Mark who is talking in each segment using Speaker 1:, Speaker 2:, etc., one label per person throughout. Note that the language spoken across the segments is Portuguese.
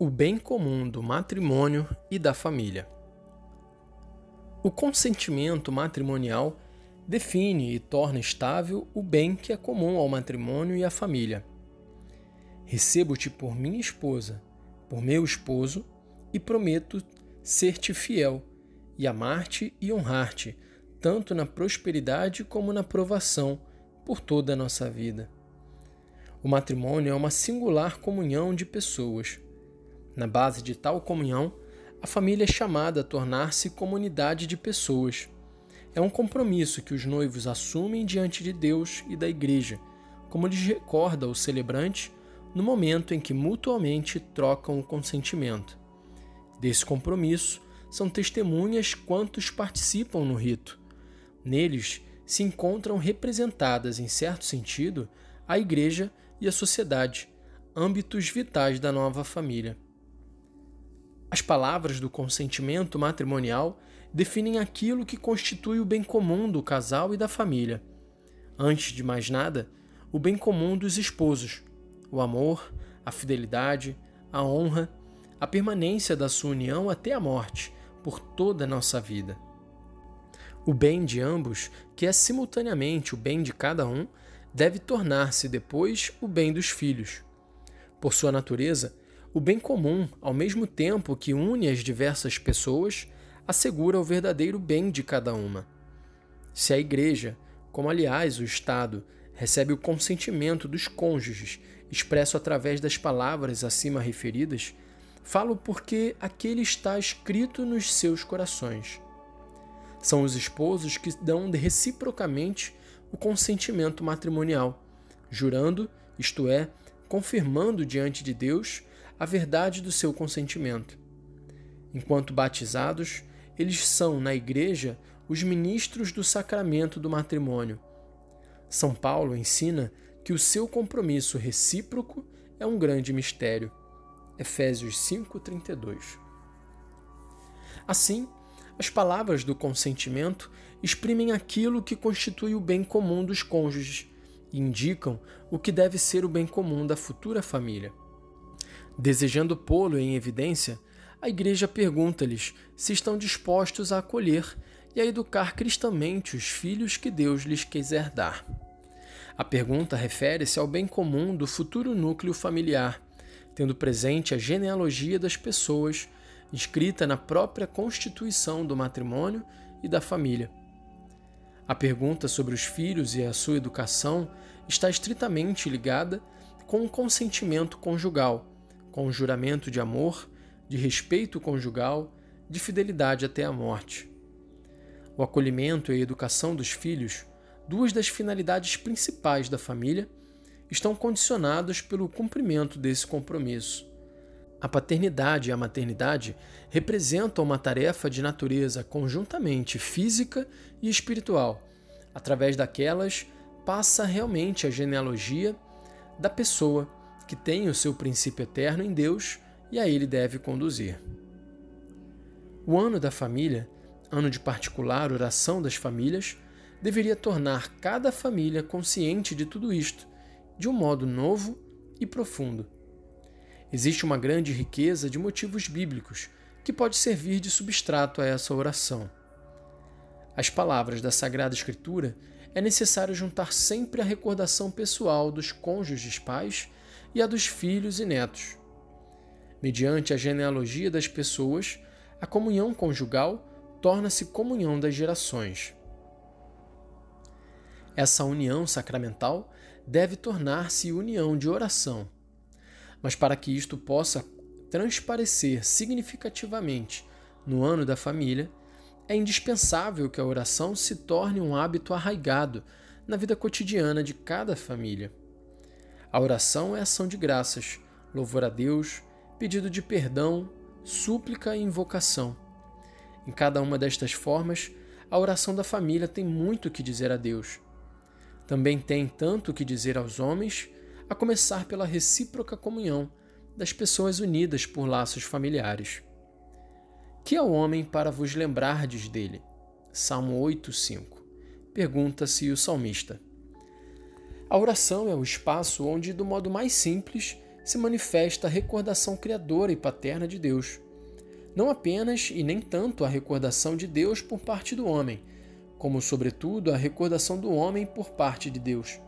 Speaker 1: o bem comum do matrimônio e da família. O consentimento matrimonial define e torna estável o bem que é comum ao matrimônio e à família. Recebo-te por minha esposa, por meu esposo, e prometo ser-te fiel, e amar-te e honrar-te, tanto na prosperidade como na provação, por toda a nossa vida. O matrimônio é uma singular comunhão de pessoas na base de tal comunhão, a família é chamada a tornar-se comunidade de pessoas. É um compromisso que os noivos assumem diante de Deus e da Igreja, como lhes recorda o celebrante no momento em que mutuamente trocam o consentimento. Desse compromisso são testemunhas quantos participam no rito. Neles se encontram representadas, em certo sentido, a Igreja e a sociedade, âmbitos vitais da nova família. As palavras do consentimento matrimonial definem aquilo que constitui o bem comum do casal e da família. Antes de mais nada, o bem comum dos esposos, o amor, a fidelidade, a honra, a permanência da sua união até a morte, por toda a nossa vida. O bem de ambos, que é simultaneamente o bem de cada um, deve tornar-se depois o bem dos filhos. Por sua natureza, o bem comum, ao mesmo tempo que une as diversas pessoas, assegura o verdadeiro bem de cada uma. Se a Igreja, como aliás o Estado, recebe o consentimento dos cônjuges, expresso através das palavras acima referidas, falo porque aquele está escrito nos seus corações. São os esposos que dão reciprocamente o consentimento matrimonial, jurando, isto é, confirmando diante de Deus a verdade do seu consentimento. Enquanto batizados, eles são, na Igreja, os ministros do sacramento do matrimônio. São Paulo ensina que o seu compromisso recíproco é um grande mistério. Efésios 5:32. Assim, as palavras do consentimento exprimem aquilo que constitui o bem comum dos cônjuges e indicam o que deve ser o bem comum da futura família. Desejando pô-lo em evidência, a Igreja pergunta-lhes se estão dispostos a acolher e a educar cristamente os filhos que Deus lhes quiser dar. A pergunta refere-se ao bem comum do futuro núcleo familiar, tendo presente a genealogia das pessoas inscrita na própria constituição do matrimônio e da família. A pergunta sobre os filhos e a sua educação está estritamente ligada com o consentimento conjugal com juramento de amor, de respeito conjugal, de fidelidade até a morte. O acolhimento e a educação dos filhos, duas das finalidades principais da família, estão condicionados pelo cumprimento desse compromisso. A paternidade e a maternidade representam uma tarefa de natureza conjuntamente física e espiritual. Através daquelas, passa realmente a genealogia da pessoa que tem o seu princípio eterno em Deus e a ele deve conduzir. O ano da família, ano de particular oração das famílias, deveria tornar cada família consciente de tudo isto, de um modo novo e profundo. Existe uma grande riqueza de motivos bíblicos que pode servir de substrato a essa oração. As palavras da Sagrada Escritura é necessário juntar sempre a recordação pessoal dos cônjuges pais e a dos filhos e netos. Mediante a genealogia das pessoas, a comunhão conjugal torna-se comunhão das gerações. Essa união sacramental deve tornar-se união de oração. Mas para que isto possa transparecer significativamente no ano da família, é indispensável que a oração se torne um hábito arraigado na vida cotidiana de cada família. A oração é ação de graças, louvor a Deus, pedido de perdão, súplica e invocação. Em cada uma destas formas, a oração da família tem muito que dizer a Deus. Também tem tanto que dizer aos homens, a começar pela recíproca comunhão das pessoas unidas por laços familiares. Que é o homem para vos lembrardes dele? Salmo 8:5. Pergunta-se o salmista. A oração é o espaço onde, do modo mais simples, se manifesta a recordação criadora e paterna de Deus. Não apenas e nem tanto a recordação de Deus por parte do homem, como, sobretudo, a recordação do homem por parte de Deus.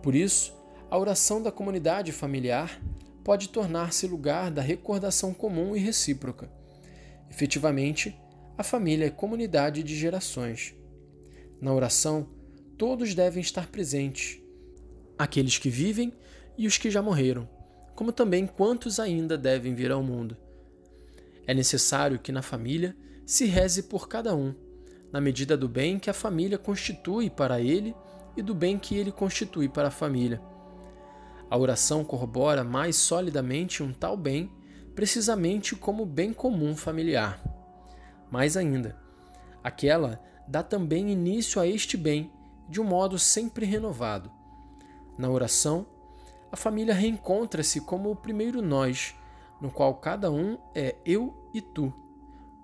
Speaker 1: Por isso, a oração da comunidade familiar pode tornar-se lugar da recordação comum e recíproca. Efetivamente, a família é comunidade de gerações. Na oração, todos devem estar presentes, aqueles que vivem e os que já morreram, como também quantos ainda devem vir ao mundo. É necessário que na família se reze por cada um, na medida do bem que a família constitui para ele e do bem que ele constitui para a família. A oração corrobora mais solidamente um tal bem, precisamente como bem comum familiar. Mais ainda, aquela dá também início a este bem de um modo sempre renovado. Na oração, a família reencontra-se como o primeiro nós, no qual cada um é eu e tu,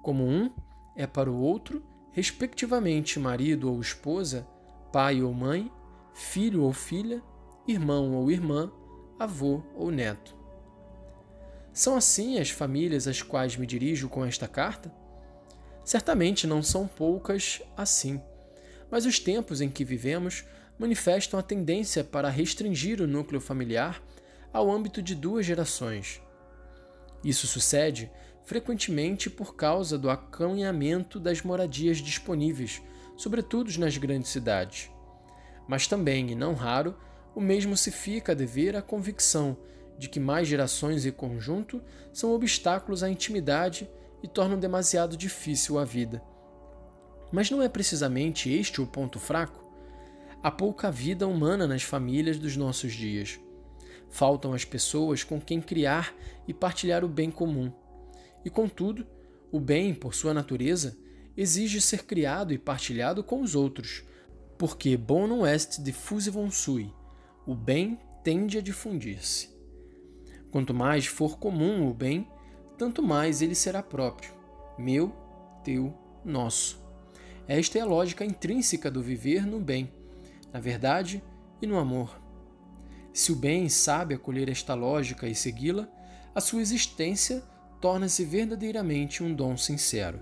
Speaker 1: como um é para o outro, respectivamente marido ou esposa, pai ou mãe, filho ou filha, irmão ou irmã, avô ou neto. São assim as famílias às quais me dirijo com esta carta? Certamente não são poucas assim, mas os tempos em que vivemos manifestam a tendência para restringir o núcleo familiar ao âmbito de duas gerações. Isso sucede frequentemente por causa do acanhamento das moradias disponíveis, sobretudo nas grandes cidades. Mas também, e não raro, o mesmo se fica a dever à convicção de que mais gerações em conjunto são obstáculos à intimidade e tornam demasiado difícil a vida. Mas não é precisamente este o ponto fraco? Há pouca vida humana nas famílias dos nossos dias. Faltam as pessoas com quem criar e partilhar o bem comum. E, contudo, o bem, por sua natureza, exige ser criado e partilhado com os outros, porque bonum est diffusivum sui, o bem tende a difundir-se. Quanto mais for comum o bem, tanto mais ele será próprio, meu, teu, nosso. Esta é a lógica intrínseca do viver no bem, na verdade e no amor. Se o bem sabe acolher esta lógica e segui-la, a sua existência torna-se verdadeiramente um dom sincero.